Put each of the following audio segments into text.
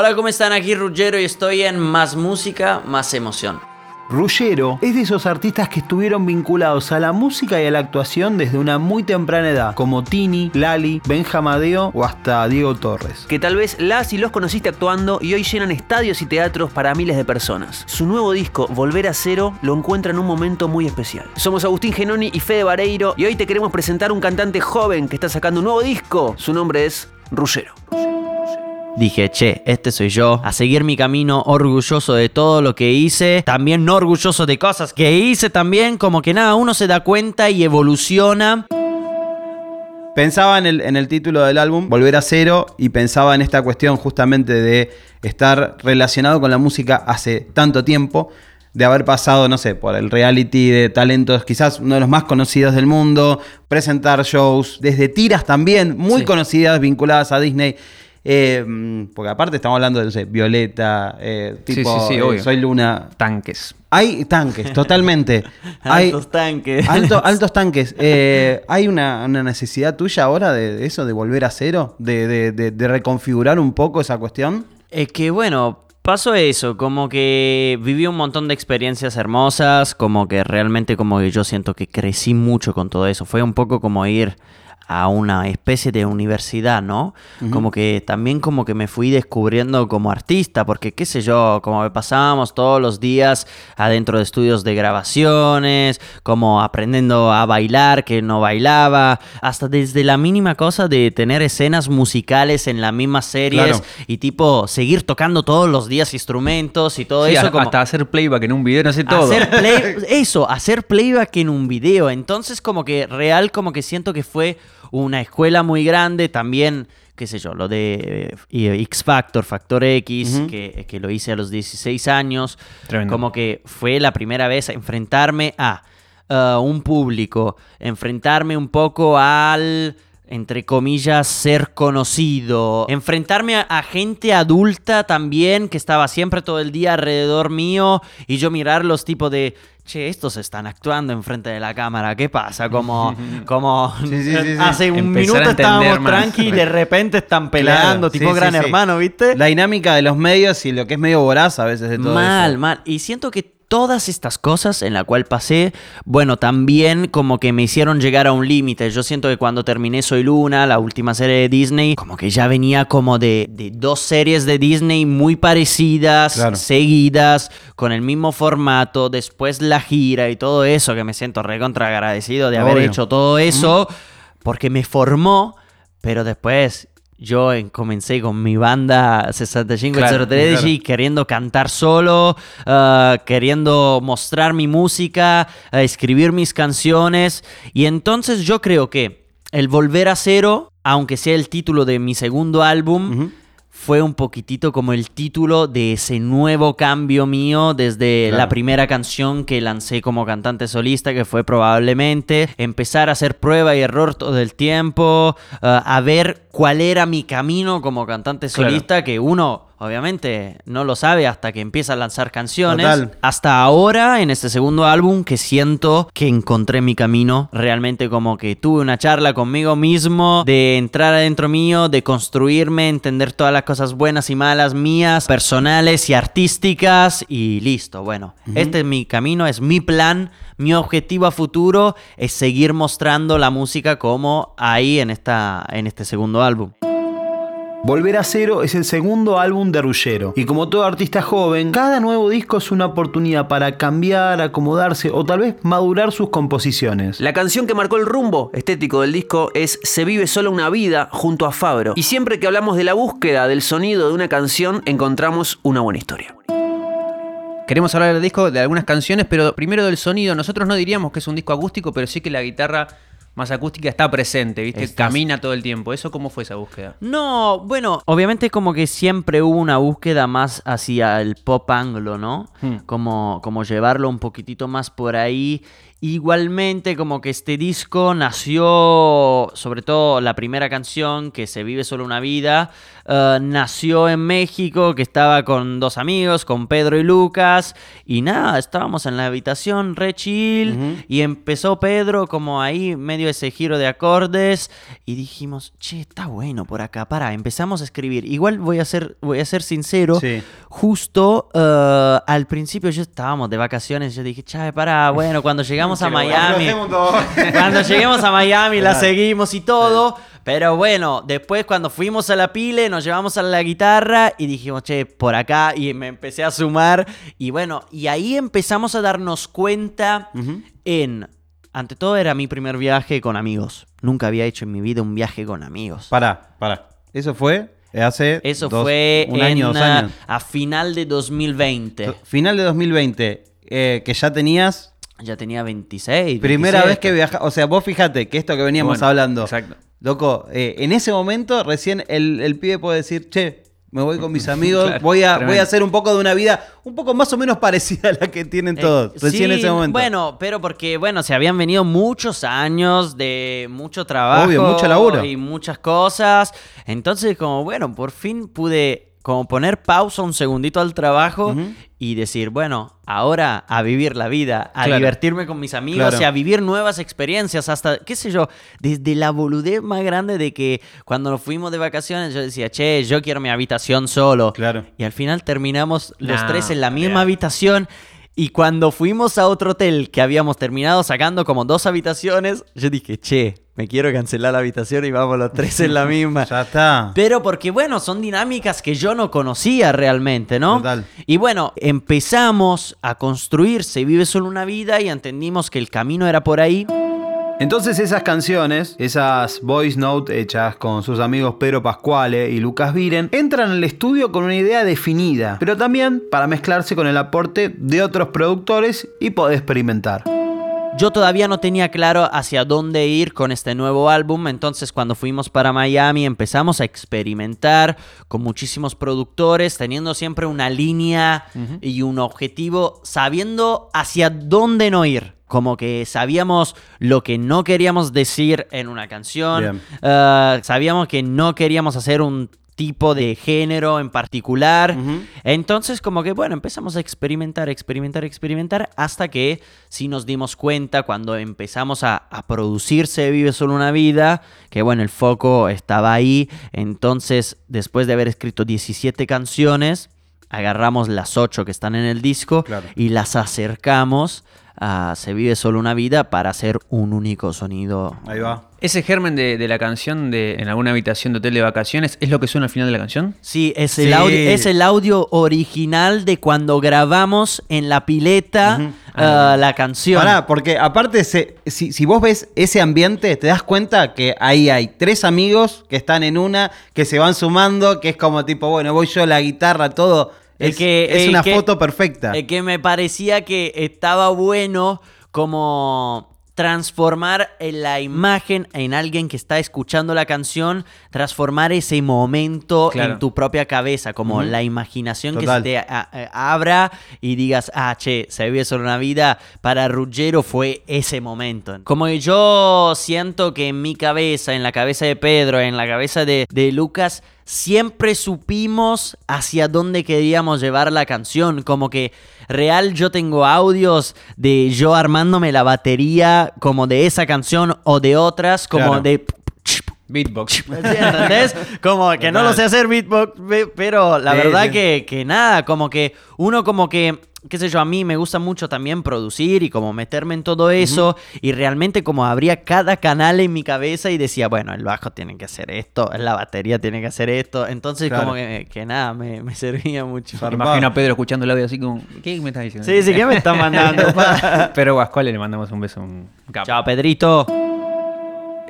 Hola, ¿cómo están? Aquí Ruggero y estoy en Más Música, Más Emoción. Ruggero es de esos artistas que estuvieron vinculados a la música y a la actuación desde una muy temprana edad, como Tini, Lali, Benjamadeo o hasta Diego Torres. Que tal vez las y los conociste actuando y hoy llenan estadios y teatros para miles de personas. Su nuevo disco, Volver a Cero, lo encuentra en un momento muy especial. Somos Agustín Genoni y Fede Vareiro y hoy te queremos presentar un cantante joven que está sacando un nuevo disco. Su nombre es Ruggero. Dije, che, este soy yo, a seguir mi camino orgulloso de todo lo que hice, también no orgulloso de cosas que hice también, como que nada, uno se da cuenta y evoluciona. Pensaba en el, en el título del álbum, Volver a Cero, y pensaba en esta cuestión justamente de estar relacionado con la música hace tanto tiempo, de haber pasado, no sé, por el reality de talentos, quizás uno de los más conocidos del mundo, presentar shows, desde tiras también, muy Sí. conocidas, vinculadas a Disney. Eh, porque aparte estamos hablando de, no sé, Violeta, eh, tipo, sí, sí, eh, obvio. Soy Luna. Tanques. Hay tanques, totalmente. Hay Altos tanques. alto- altos tanques. Eh, ¿Hay una, una necesidad tuya ahora de, de eso, de volver a cero? De, de- de- de reconfigurar un poco esa cuestión? Es que bueno, pasó eso, como que viví un montón de experiencias hermosas, como que realmente como que yo siento que crecí mucho con todo eso. Fue un poco como ir a una especie de universidad, ¿no? Como que también como que me fui descubriendo como artista, porque qué sé yo, como pasábamos todos los días adentro de estudios de grabaciones, como aprendiendo a bailar, que no bailaba, hasta desde la mínima cosa de tener escenas musicales en las mismas series Claro. y tipo seguir tocando todos los días instrumentos y todo Sí, eso como Hasta hacer playback en un video, no sé todo. hacer play- eso, hacer playback en un video. Entonces como que real como que siento que fue una escuela muy grande también qué sé yo, lo de eh, X Factor, Factor X, que, que lo hice a los 16 años, Tremendo. como que fue la primera vez a enfrentarme a uh, un público, enfrentarme un poco al entre comillas, ser conocido, enfrentarme a, a gente adulta también que estaba siempre todo el día alrededor mío y yo mirar los tipos de, che, estos están actuando enfrente de la cámara, ¿qué pasa? Como, como Sí, sí, sí, sí. hace un Empezar minuto estábamos más. tranqui y de repente están peleando, Claro, tipo sí, gran hermano, ¿viste? La dinámica de los medios y lo que es medio voraz a veces de todo mal, eso. mal. Y siento que todas estas cosas en la cual pasé, bueno, también como que me hicieron llegar a un límite. Yo siento que cuando terminé Soy Luna, la última serie de Disney, como que ya venía como de, de dos series de Disney muy parecidas, Claro. seguidas, con el mismo formato, después la gira y todo eso, que me siento recontra agradecido de haber hecho todo eso, porque me formó, pero después... Yo en- comencé con mi banda 65 Claro, Strategy queriendo cantar solo, ah, queriendo mostrar mi música, ah, escribir mis canciones. Y entonces yo creo que el volver a cero, aunque sea el título de mi segundo álbum. Fue un poquitito como el título de ese nuevo cambio mío desde Claro. la primera canción que lancé como cantante solista, que fue probablemente empezar a hacer prueba y error todo el tiempo, ah, a ver cuál era mi camino como cantante Claro. solista, que uno obviamente no lo sabe hasta que empieza a lanzar canciones. Total. Hasta ahora, en este segundo álbum, que siento que encontré mi camino, realmente como que tuve una charla conmigo mismo, de entrar adentro mío, de construirme, entender todas las cosas buenas y malas mías, personales y artísticas, y listo, bueno, este es mi camino, es mi plan. Mi objetivo a futuro es seguir mostrando la música como ahí en, esta, en este segundo álbum. Volver a Cero es el segundo álbum de Ruggero. Y como todo artista joven, cada nuevo disco es una oportunidad para cambiar, acomodarse o tal vez madurar sus composiciones. La canción que marcó el rumbo estético del disco es Se vive solo una vida junto a Fabro. Y siempre que hablamos de la búsqueda del sonido de una canción, encontramos una buena historia. Queremos hablar del disco, de algunas canciones, pero primero del sonido. Nosotros no diríamos que es un disco acústico, pero sí que la guitarra más acústica está presente, ¿viste? Estás- Camina todo el tiempo. ¿Eso cómo fue esa búsqueda? No, bueno, obviamente como que siempre hubo una búsqueda más hacia el pop anglo, ¿no? Hmm. Como, como llevarlo un poquitito más por ahí Igualmente, como que este disco nació, sobre todo la primera canción, que se vive solo una vida, eh, nació en México, que estaba con dos amigos, con Pedro y Lucas, y nada, estábamos en la habitación re chill, y empezó Pedro como ahí, medio ese giro de acordes, y dijimos, che, está bueno por acá, para, empezamos a escribir. Igual voy a ser, voy a ser sincero, Sí. justo eh, al principio yo estábamos de vacaciones, yo dije, che, para, bueno, cuando llegamos a Miami, cuando lleguemos a Miami la seguimos y todo. Pero bueno, después cuando fuimos a la pile nos llevamos a la guitarra y dijimos, che, por acá. Y me empecé a sumar. Y bueno, y ahí empezamos a darnos cuenta en... Ante todo era mi primer viaje con amigos. Nunca había hecho en mi vida un viaje con amigos. Pará, pará. Eso fue hace Eso dos- fue un en, año, dos ah, años. a final de 2020. Final de 2020, eh, que ya tenías Ya tenía 26. primera 27. vez que viajas. O sea, vos fíjate que esto que veníamos Bueno, hablando. exacto. Loco, eh, en ese momento recién el, el pibe puede decir, che, me voy con mis amigos, Claro, voy, a, tremendo. voy a hacer un poco de una vida un poco más o menos parecida a la que tienen Eh, todos. recién en ese momento. Bueno, pero porque, bueno, se habían venido muchos años de mucho trabajo. Obvio, mucho laburo. Y muchas cosas. Entonces, como, bueno, por fin pude como poner pausa un segundito al trabajo y decir, bueno, ahora a vivir la vida, a Claro. divertirme con mis amigos Claro. y a vivir nuevas experiencias, hasta, qué sé yo, desde la boludez más grande de que cuando nos fuimos de vacaciones yo decía, che, yo quiero mi habitación solo. Claro. Y al final terminamos los tres en la misma habitación. Y cuando fuimos a otro hotel que habíamos terminado sacando como dos habitaciones, yo dije, che, me quiero cancelar la habitación y vamos los tres en la misma. Ya está. Pero porque, bueno, son dinámicas que yo no conocía realmente, ¿no? Total. Y bueno, empezamos a construir Se vive solo una vida y entendimos que el camino era por ahí. Entonces esas canciones, esas voice note hechas con sus amigos Pedro Pascuale y Lucas Viren, entran al estudio con una idea definida, pero también para mezclarse con el aporte de otros productores y poder experimentar. Yo todavía no tenía claro hacia dónde ir con este nuevo álbum, entonces cuando fuimos para Miami empezamos a experimentar con muchísimos productores, teniendo siempre una línea y un objetivo, sabiendo hacia dónde no ir. Como que sabíamos lo que no queríamos decir en una canción, eh, sabíamos que no queríamos hacer un tipo de género en particular. Entonces, como que, bueno, empezamos a experimentar, experimentar, experimentar, hasta que sí nos dimos cuenta cuando empezamos a, a producir Se vive solo una vida, que bueno, el foco estaba ahí. Entonces, después de haber escrito 17 canciones, agarramos las 8 que están en el disco Claro. y las acercamos a Se vive solo una vida para hacer un único sonido. Ahí va. Ese germen de, de la canción de en alguna habitación de hotel de vacaciones es lo que suena al final de la canción. Sí, es el, Sí. Audio, es el audio original de cuando grabamos en la pileta ah, la canción. Pará, porque aparte, se- si, si vos ves ese ambiente, te das cuenta que ahí hay tres amigos que están en una, que se van sumando, que es como tipo, bueno, voy yo, la guitarra, todo. Es que- es una que- foto perfecta. Es que me parecía que estaba bueno como transformar en la imagen en alguien que está escuchando la canción, transformar ese momento Claro. en tu propia cabeza, como la imaginación Total. que se te abra y digas, ah, che, se vive solo una vida, para Ruggero fue ese momento. Como yo siento que en mi cabeza, en la cabeza de Pedro, en la cabeza de, de Lucas, siempre supimos hacia dónde queríamos llevar la canción. Como que real yo tengo audios de yo armándome la batería como de esa canción o de otras, como Claro. de... Beatbox. ¿Sí, ¿Entendés? Como que no lo sé hacer beatbox, pero la verdad que, que nada, como que uno como que, qué sé yo, a mí me gusta mucho también producir y como meterme en todo eso y realmente como abría cada canal en mi cabeza y decía, bueno, el bajo tiene que hacer esto, la batería tiene que hacer esto, entonces Claro. como que, que nada, me, me servía mucho. Zarpado. Imagino a Pedro escuchando el audio así como, ¿qué me estás diciendo? Sí, sí, ¿qué me están mandando? Pero Guascuale le mandamos un beso, un capo. Chao, Pedrito.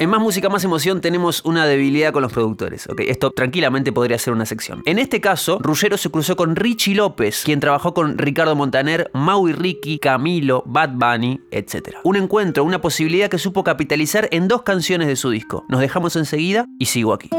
En Más Música, Más Emoción tenemos una debilidad con los productores. Ok, esto tranquilamente podría ser una sección. En este caso, Ruggero se cruzó con Richie López, quien trabajó con Ricardo Montaner, Maui Ricky, Camilo, Bad Bunny, etc. Un encuentro, una posibilidad que supo capitalizar en dos canciones de su disco. Nos dejamos enseguida y sigo aquí.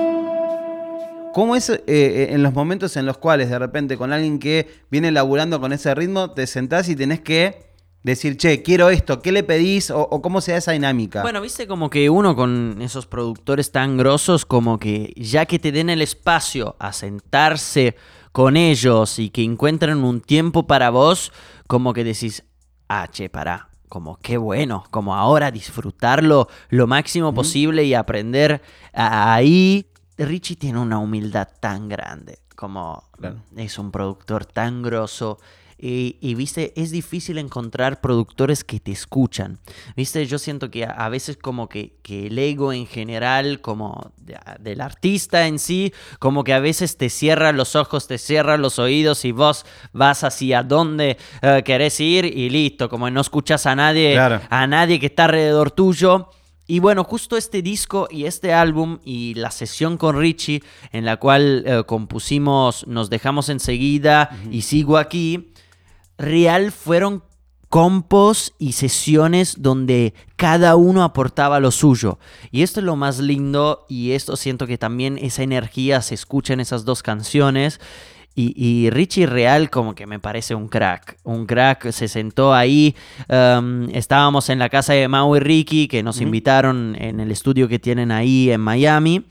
¿Cómo es eh, en los momentos en los cuales de repente con alguien que viene laburando con ese ritmo, te sentás y tenés que decir, che, quiero esto, ¿qué le pedís? O, o cómo se da esa dinámica. Bueno, viste como que uno con esos productores tan grosos, como que ya que te den el espacio a sentarse con ellos y que encuentren un tiempo para vos, como que decís, ah, che, pará, como qué bueno, como ahora disfrutarlo lo máximo posible y aprender ahí. Richie tiene una humildad tan grande, como Claro. es un productor tan grosso. Y, y, viste, es difícil encontrar productores que te escuchan. Viste, yo siento que a, a veces como que, que el ego en general, como de- del artista en sí, como que a veces te cierra los ojos, te cierra los oídos y vos vas hacia donde eh, querés ir y listo, como no escuchas a nadie, Claro. a nadie que está alrededor tuyo. Y bueno, justo este disco y este álbum y la sesión con Richie en la cual eh, compusimos Nos dejamos enseguida y sigo aquí, real fueron compos y sesiones donde cada uno aportaba lo suyo. Y esto es lo más lindo y esto siento que también esa energía se escucha en esas dos canciones. Y, y Richie Real como que me parece un crack. Un crack se sentó ahí. um, estábamos en la casa de Mau y Ricky que nos invitaron en el estudio que tienen ahí en Miami.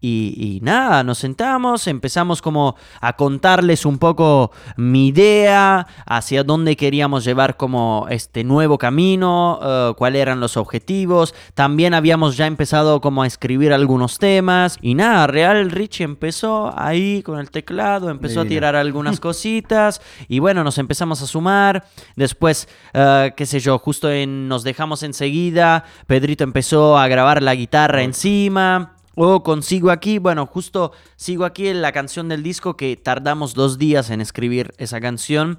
Y, y nada, nos sentamos, empezamos como a contarles un poco mi idea, hacia dónde queríamos llevar como este nuevo camino, eh, cuáles eran los objetivos. También habíamos ya empezado como a escribir algunos temas. Y nada, Real Richie empezó ahí con el teclado, empezó a tirar algunas cositas y bueno, nos empezamos a sumar. Después, eh, qué sé yo, justo en Nos dejamos enseguida, Pedrito empezó a grabar la guitarra encima. O consigo aquí, bueno, justo sigo aquí en la canción del disco que tardamos dos días en escribir esa canción.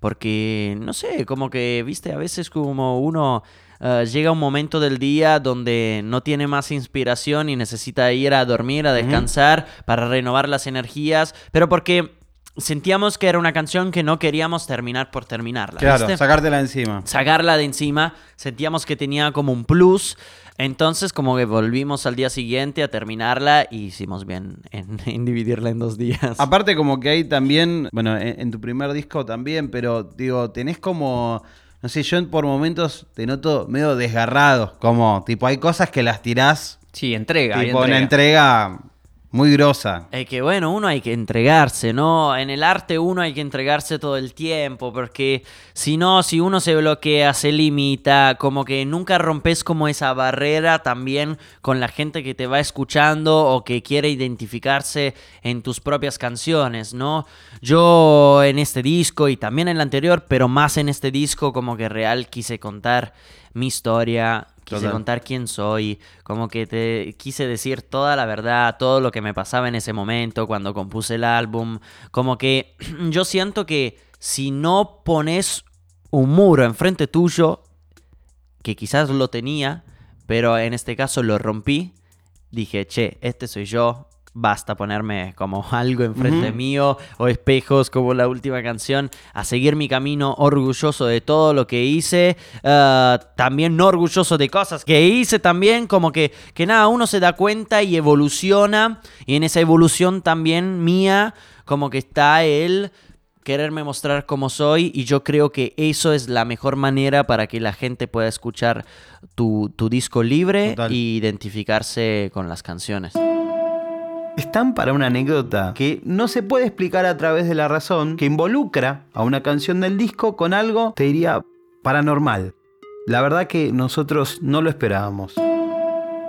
Porque, no sé, como que, viste, a veces como uno eh, llega un momento del día donde no tiene más inspiración y necesita ir a dormir, a descansar, para renovar las energías. Pero porque sentíamos que era una canción que no queríamos terminar por terminarla. claro, ¿viste? sacártela encima. sacarla de encima, sentíamos que tenía como un plus. Entonces como que volvimos al día siguiente a terminarla y hicimos bien en, en dividirla en dos días. Aparte como que hay también, bueno, en, en tu primer disco también, pero digo, tenés como, no sé, yo por momentos te noto medio desgarrado, como tipo hay cosas que las tirás, Sí, entrega. hay tipo una entrega. Muy grosa. Es que bueno, uno hay que entregarse, ¿no? En el arte uno hay que entregarse todo el tiempo, porque si no, si uno se bloquea, se limita, como que nunca rompes como esa barrera también con la gente que te va escuchando o que quiere identificarse en tus propias canciones, ¿no? Yo en este disco y también en el anterior, pero más en este disco, como que real quise contar mi historia, quise Total. contar quién soy, como que te quise decir toda la verdad, todo lo que me pasaba en ese momento cuando compuse el álbum, como que yo siento que si no pones un muro enfrente tuyo, que quizás lo tenía, pero en este caso lo rompí, dije, che, este soy yo. Basta ponerme como algo enfrente mío o espejos como la última canción, a seguir mi camino orgulloso de todo lo que hice, eh, también no orgulloso de cosas que hice también, como que, que nada, uno se da cuenta y evoluciona y en esa evolución también mía, como que está el quererme mostrar como soy y yo creo que eso es la mejor manera para que la gente pueda escuchar tu, tu disco libre y identificarse con las canciones. Están para una anécdota que no se puede explicar a través de la razón, que involucra a una canción del disco con algo, te diría, paranormal. La verdad que nosotros no lo esperábamos.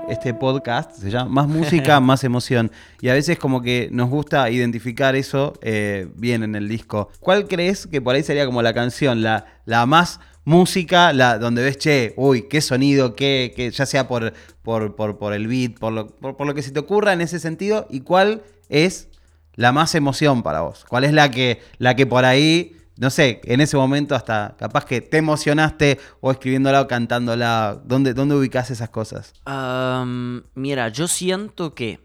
Este podcast se llama Más música, más emoción. Y a veces como que nos gusta identificar eso eh, bien en el disco. ¿Cuál crees que por ahí sería como la canción, la, la más música, la donde ves, che, uy, qué sonido, qué, qué- ya sea por, por, por, por el beat, por lo, por, por lo que se te ocurra en ese sentido? ¿Y cuál es la más emoción para vos? ¿Cuál es la que, la que por ahí, no sé, en ese momento hasta capaz que te emocionaste o escribiéndola o cantándola? ¿Dónde, dónde ubicás esas cosas? Mira, yo siento que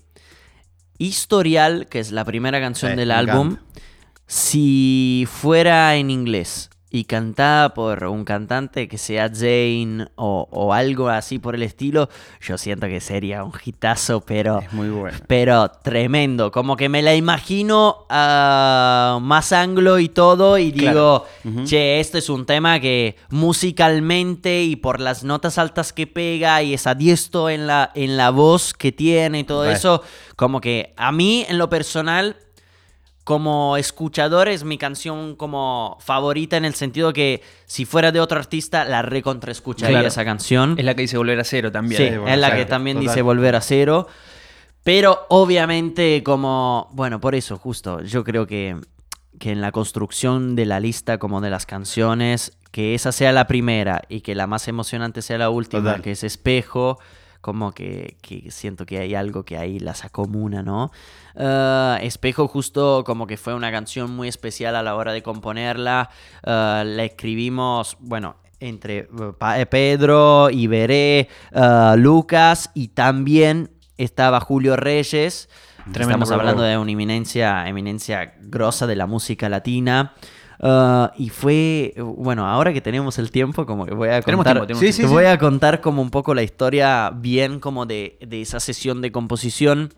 Historial, que es la primera canción Sí, del álbum, encanta. si fuera en inglés y cantada por un cantante que sea Jane o, o algo así por el estilo, yo siento que sería un hitazo, pero, Es muy bueno. pero tremendo. Como que me la imagino ah, más anglo y todo y digo, che, esto es un tema que musicalmente y por las notas altas que pega y esa diesto en la, en la voz que tiene y todo eso, como que a mí en lo personal como escuchador es mi canción como favorita en el sentido que si fuera de otro artista la recontra escucharía Claro. esa canción. Es la que dice volver a cero también. Sí, es la que también total. dice volver a cero. Pero obviamente como, bueno, por eso justo, yo creo que, que en la construcción de la lista como de las canciones, que esa sea la primera y que la más emocionante sea la última, Total. que es Espejo, como que, que siento que hay algo que ahí las acomuna, ¿no? Ah, Espejo justo como que fue una canción muy especial a la hora de componerla. Ah, la escribimos, bueno, entre eh, eh, Pedro, Iberé, ah, Lucas y también estaba Julio Reyes. Tremendo Estamos hablando de una eminencia, eminencia grosa de la música latina. Ah, y fue, bueno, ahora que tenemos el tiempo, como que voy a contar, tiempo, tenemos Sí, sí, te sí. voy a contar como un poco la historia bien como de, de esa sesión de composición.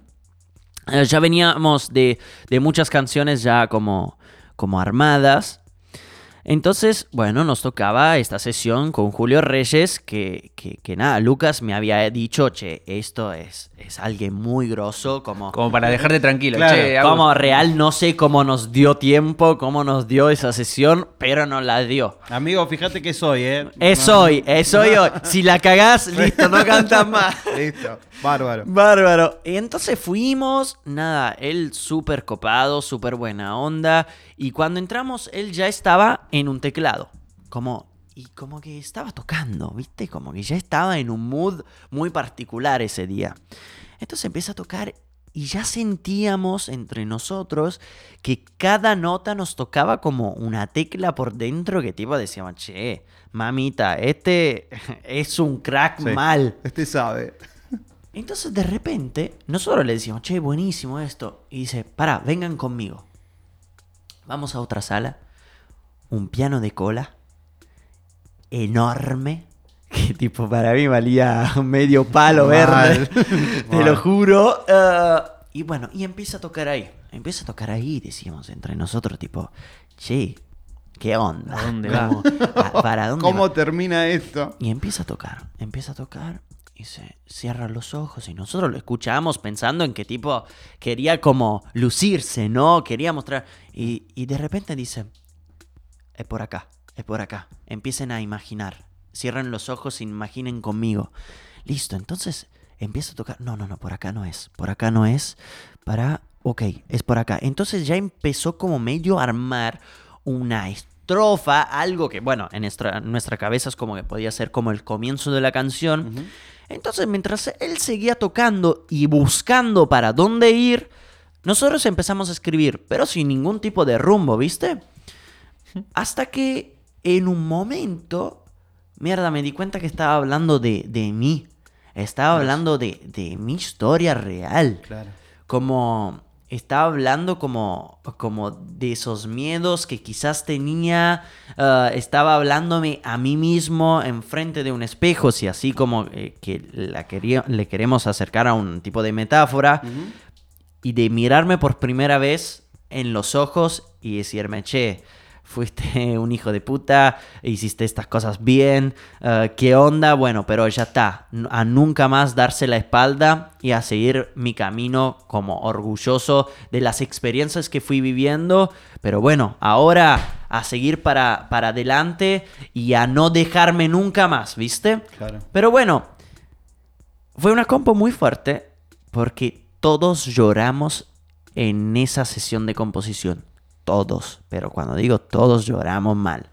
Eh, ya veníamos de, de muchas canciones ya como, como armadas. Entonces, bueno, nos tocaba esta sesión con Julio Reyes, que, que, que nada, Lucas me había dicho, che, esto es, es alguien muy grosso, como... Como para dejarte tranquilo. Claro, Che, Agus, Como real, no sé cómo nos dio tiempo, cómo nos dio esa sesión, pero nos la dio. Amigo, fíjate que soy, ¿eh? Es No- hoy, es hoy, hoy. Si la cagás, listo, no cantas más. Listo, bárbaro. Bárbaro. Y entonces fuimos, nada, él súper copado, súper buena onda. Y cuando entramos, él ya estaba en un teclado. Como, y como que estaba tocando, ¿viste? Como que ya estaba en un mood muy particular ese día. Entonces empieza a tocar y ya sentíamos entre nosotros que cada nota nos tocaba como una tecla por dentro que tipo decíamos, che, mamita, este es un crack Sí. mal. Este sabe. Entonces de repente, nosotros le decimos, che, buenísimo esto. Y dice, para, vengan conmigo. Vamos a otra sala. Un piano de cola. Enorme. Que tipo para mí valía medio palo verde. Te Mal. lo juro. Eh, y bueno, y empieza a tocar ahí. Empieza a tocar ahí, decíamos entre nosotros, tipo, che, ¿qué onda? ¿A dónde va? Como, "¿Pa- ¿Para dónde ¿Cómo va?". termina esto? Y empieza a tocar, empieza a tocar y se cierra los ojos y nosotros lo escuchamos pensando en que tipo quería como lucirse, ¿no? Quería mostrar. Y, y de repente dice, es por acá, es por acá. Empiecen a imaginar. Cierren los ojos e imaginen conmigo. Listo, entonces empieza a tocar. No, no, no, por acá no es. Por acá no es. Para... Ok, es por acá. Entonces ya empezó como medio a armar una estrofa, algo que, bueno, en nuestra, nuestra cabeza es como que podía ser como el comienzo de la canción. Entonces, mientras él seguía tocando y buscando para dónde ir, nosotros empezamos a escribir, pero sin ningún tipo de rumbo, ¿viste? Hasta que en un momento, mierda, me di cuenta que estaba hablando de, de mí. Estaba hablando de, de mi historia real. Claro. Como estaba hablando como, como de esos miedos que quizás tenía. ah, estaba hablándome a mí mismo enfrente de un espejo, si así como eh, que la quería, le queremos acercar a un tipo de metáfora. Y de mirarme por primera vez en los ojos y decirme, che, fuiste un hijo de puta, hiciste estas cosas bien, eh, ¿qué onda? Bueno, pero ya está, a nunca más darse la espalda y a seguir mi camino como orgulloso de las experiencias que fui viviendo, pero bueno, ahora a seguir para, para adelante y a no dejarme nunca más, ¿viste? Claro. Pero bueno, fue una compo muy fuerte porque todos lloramos en esa sesión de composición. Todos, pero cuando digo todos lloramos mal.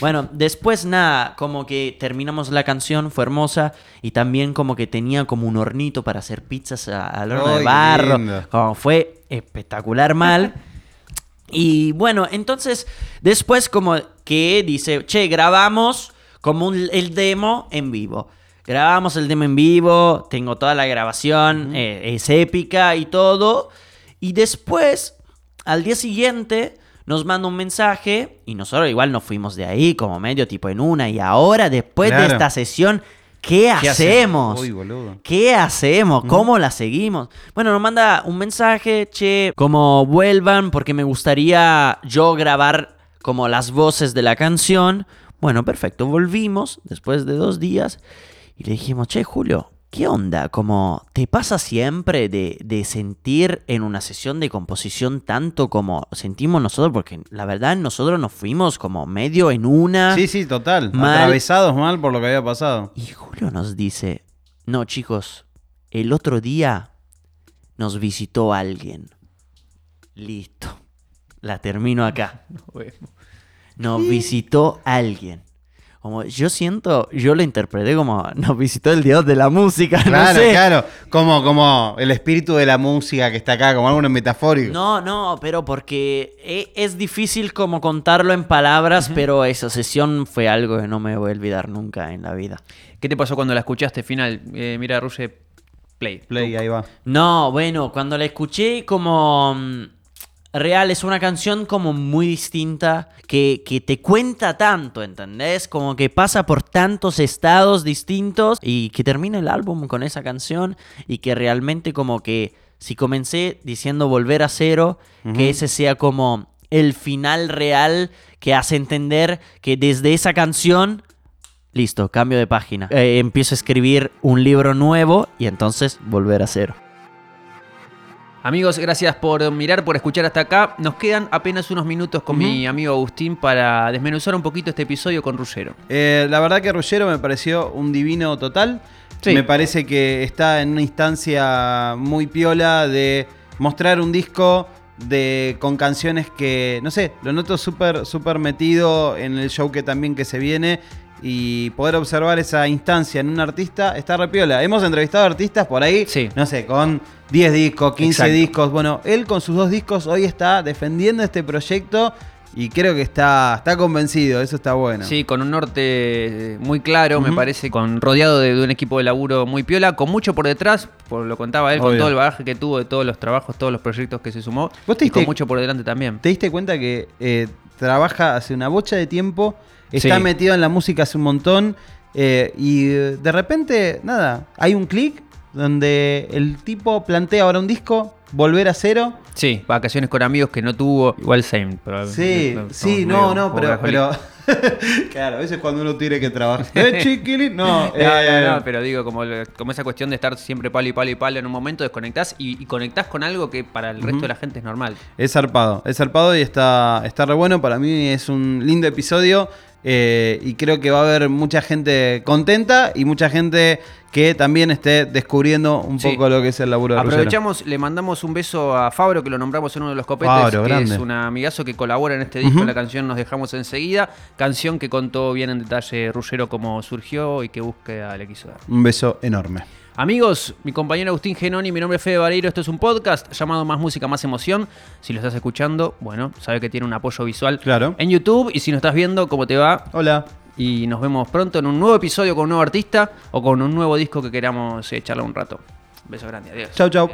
Bueno, después nada, como que terminamos la canción, fue hermosa y también como que tenía como un hornito para hacer pizzas al horno de barro. lindo. Como fue espectacular mal. Y bueno, entonces después como que dice, che, grabamos como un- el demo en vivo. Grabamos el demo en vivo, tengo toda la grabación, eh, es épica y todo. Y después, al día siguiente, nos manda un mensaje y nosotros igual nos fuimos de ahí como medio tipo en una y ahora después de esta sesión, ¿qué, ¿Qué hacemos? Uy, boludo. ¿Qué hacemos? ¿Cómo la seguimos? Bueno, nos manda un mensaje, che, como vuelvan porque me gustaría yo grabar como las voces de la canción. Bueno, perfecto, volvimos después de dos días y le dijimos, che, Julio, ¿qué onda? Como, ¿te pasa siempre de, de sentir en una sesión de composición tanto como sentimos nosotros? Porque la verdad nosotros nos fuimos como medio en una... Sí, sí, total. Mal. Atravesados mal por lo que había pasado. Y Julio nos dice, no chicos, el otro día nos visitó alguien. Listo. La termino acá. Nos visitó alguien. Como yo siento, yo lo interpreté como nos visitó el dios de la música. Claro, no sé. claro. Como, como el espíritu de la música que está acá, como algo metafórico. No, no, pero porque e- es difícil como contarlo en palabras, pero esa sesión fue algo que no me voy a olvidar nunca en la vida. ¿Qué te pasó cuando la escuchaste final? Eh, mira, Ruge, play. Play, ahí va. No, bueno, cuando la escuché como mm, real, es una canción como muy distinta, que, que te cuenta tanto, ¿entendés? Como que pasa por tantos estados distintos y que termina el álbum con esa canción y que realmente como que si comencé diciendo volver a cero, que ese sea como el final real que hace entender que desde esa canción Listo, cambio de página. Eh, empiezo a escribir un libro nuevo y entonces volver a cero. Amigos, gracias por mirar, por escuchar hasta acá. Nos quedan apenas unos minutos con mi amigo Agustín para desmenuzar un poquito este episodio con Ruggero. Eh, la verdad que Ruggero me pareció un divino total. Sí. Me parece que está en una instancia muy piola de mostrar un disco de con canciones que, no sé, lo noto súper súper metido en el show que también que se viene y poder observar esa instancia en un artista está re piola. Hemos entrevistado artistas por ahí, Sí. no sé, con 10 discos, 15 Exacto. discos. Bueno, él con sus dos discos hoy está defendiendo este proyecto y creo que está, está convencido, eso está bueno. Sí, con un norte muy claro, me parece, con rodeado de, de un equipo de laburo muy piola, con mucho por detrás, por lo contaba él, con todo el bagaje que tuvo de todos los trabajos, todos los proyectos que se sumó, ¿Vos te y con diste- mucho por delante también. ¿Te diste cuenta que eh, trabaja hace una bocha de tiempo? Está Sí. metido en la música hace un montón. eh, y de repente, nada, hay un clic donde el tipo plantea ahora un disco, volver a cero. Sí, vacaciones con amigos que no tuvo, igual same. pero- Sí, no, sí, no, medio no, pero, pero claro, a veces cuando uno tiene que trabajar. ¡Eh, chiquilín! No, No, eh, no, no, pero digo, como, como esa cuestión de estar siempre palo y palo y palo en un momento, desconectás y, y conectás con algo que para el resto de la gente es normal. Es zarpado, es zarpado y está, está re bueno. Para mí es un lindo episodio eh, y creo que va a haber mucha gente contenta y mucha gente que también esté descubriendo un Sí. poco lo que es el laburo de Ruggero. Aprovechamos, le mandamos un beso a Fabro, que lo nombramos en uno de los copetes, Fabro, que grande. es un amigazo que colabora en este disco. La canción Nos Dejamos Enseguida, canción que contó bien en detalle Ruggero cómo surgió y qué búsqueda le quiso dar. Un beso enorme. Amigos, mi compañero Agustín Genoni, mi nombre es Fede Vareiro, esto es un podcast llamado Más Música, Más Emoción. Si lo estás escuchando, bueno, sabe que tiene un apoyo visual Claro. en YouTube y si no estás viendo, ¿cómo te va? Hola. Y nos vemos pronto en un nuevo episodio con un nuevo artista o con un nuevo disco que queramos eh, charlar un rato. Beso grande, adiós. Chau, chau.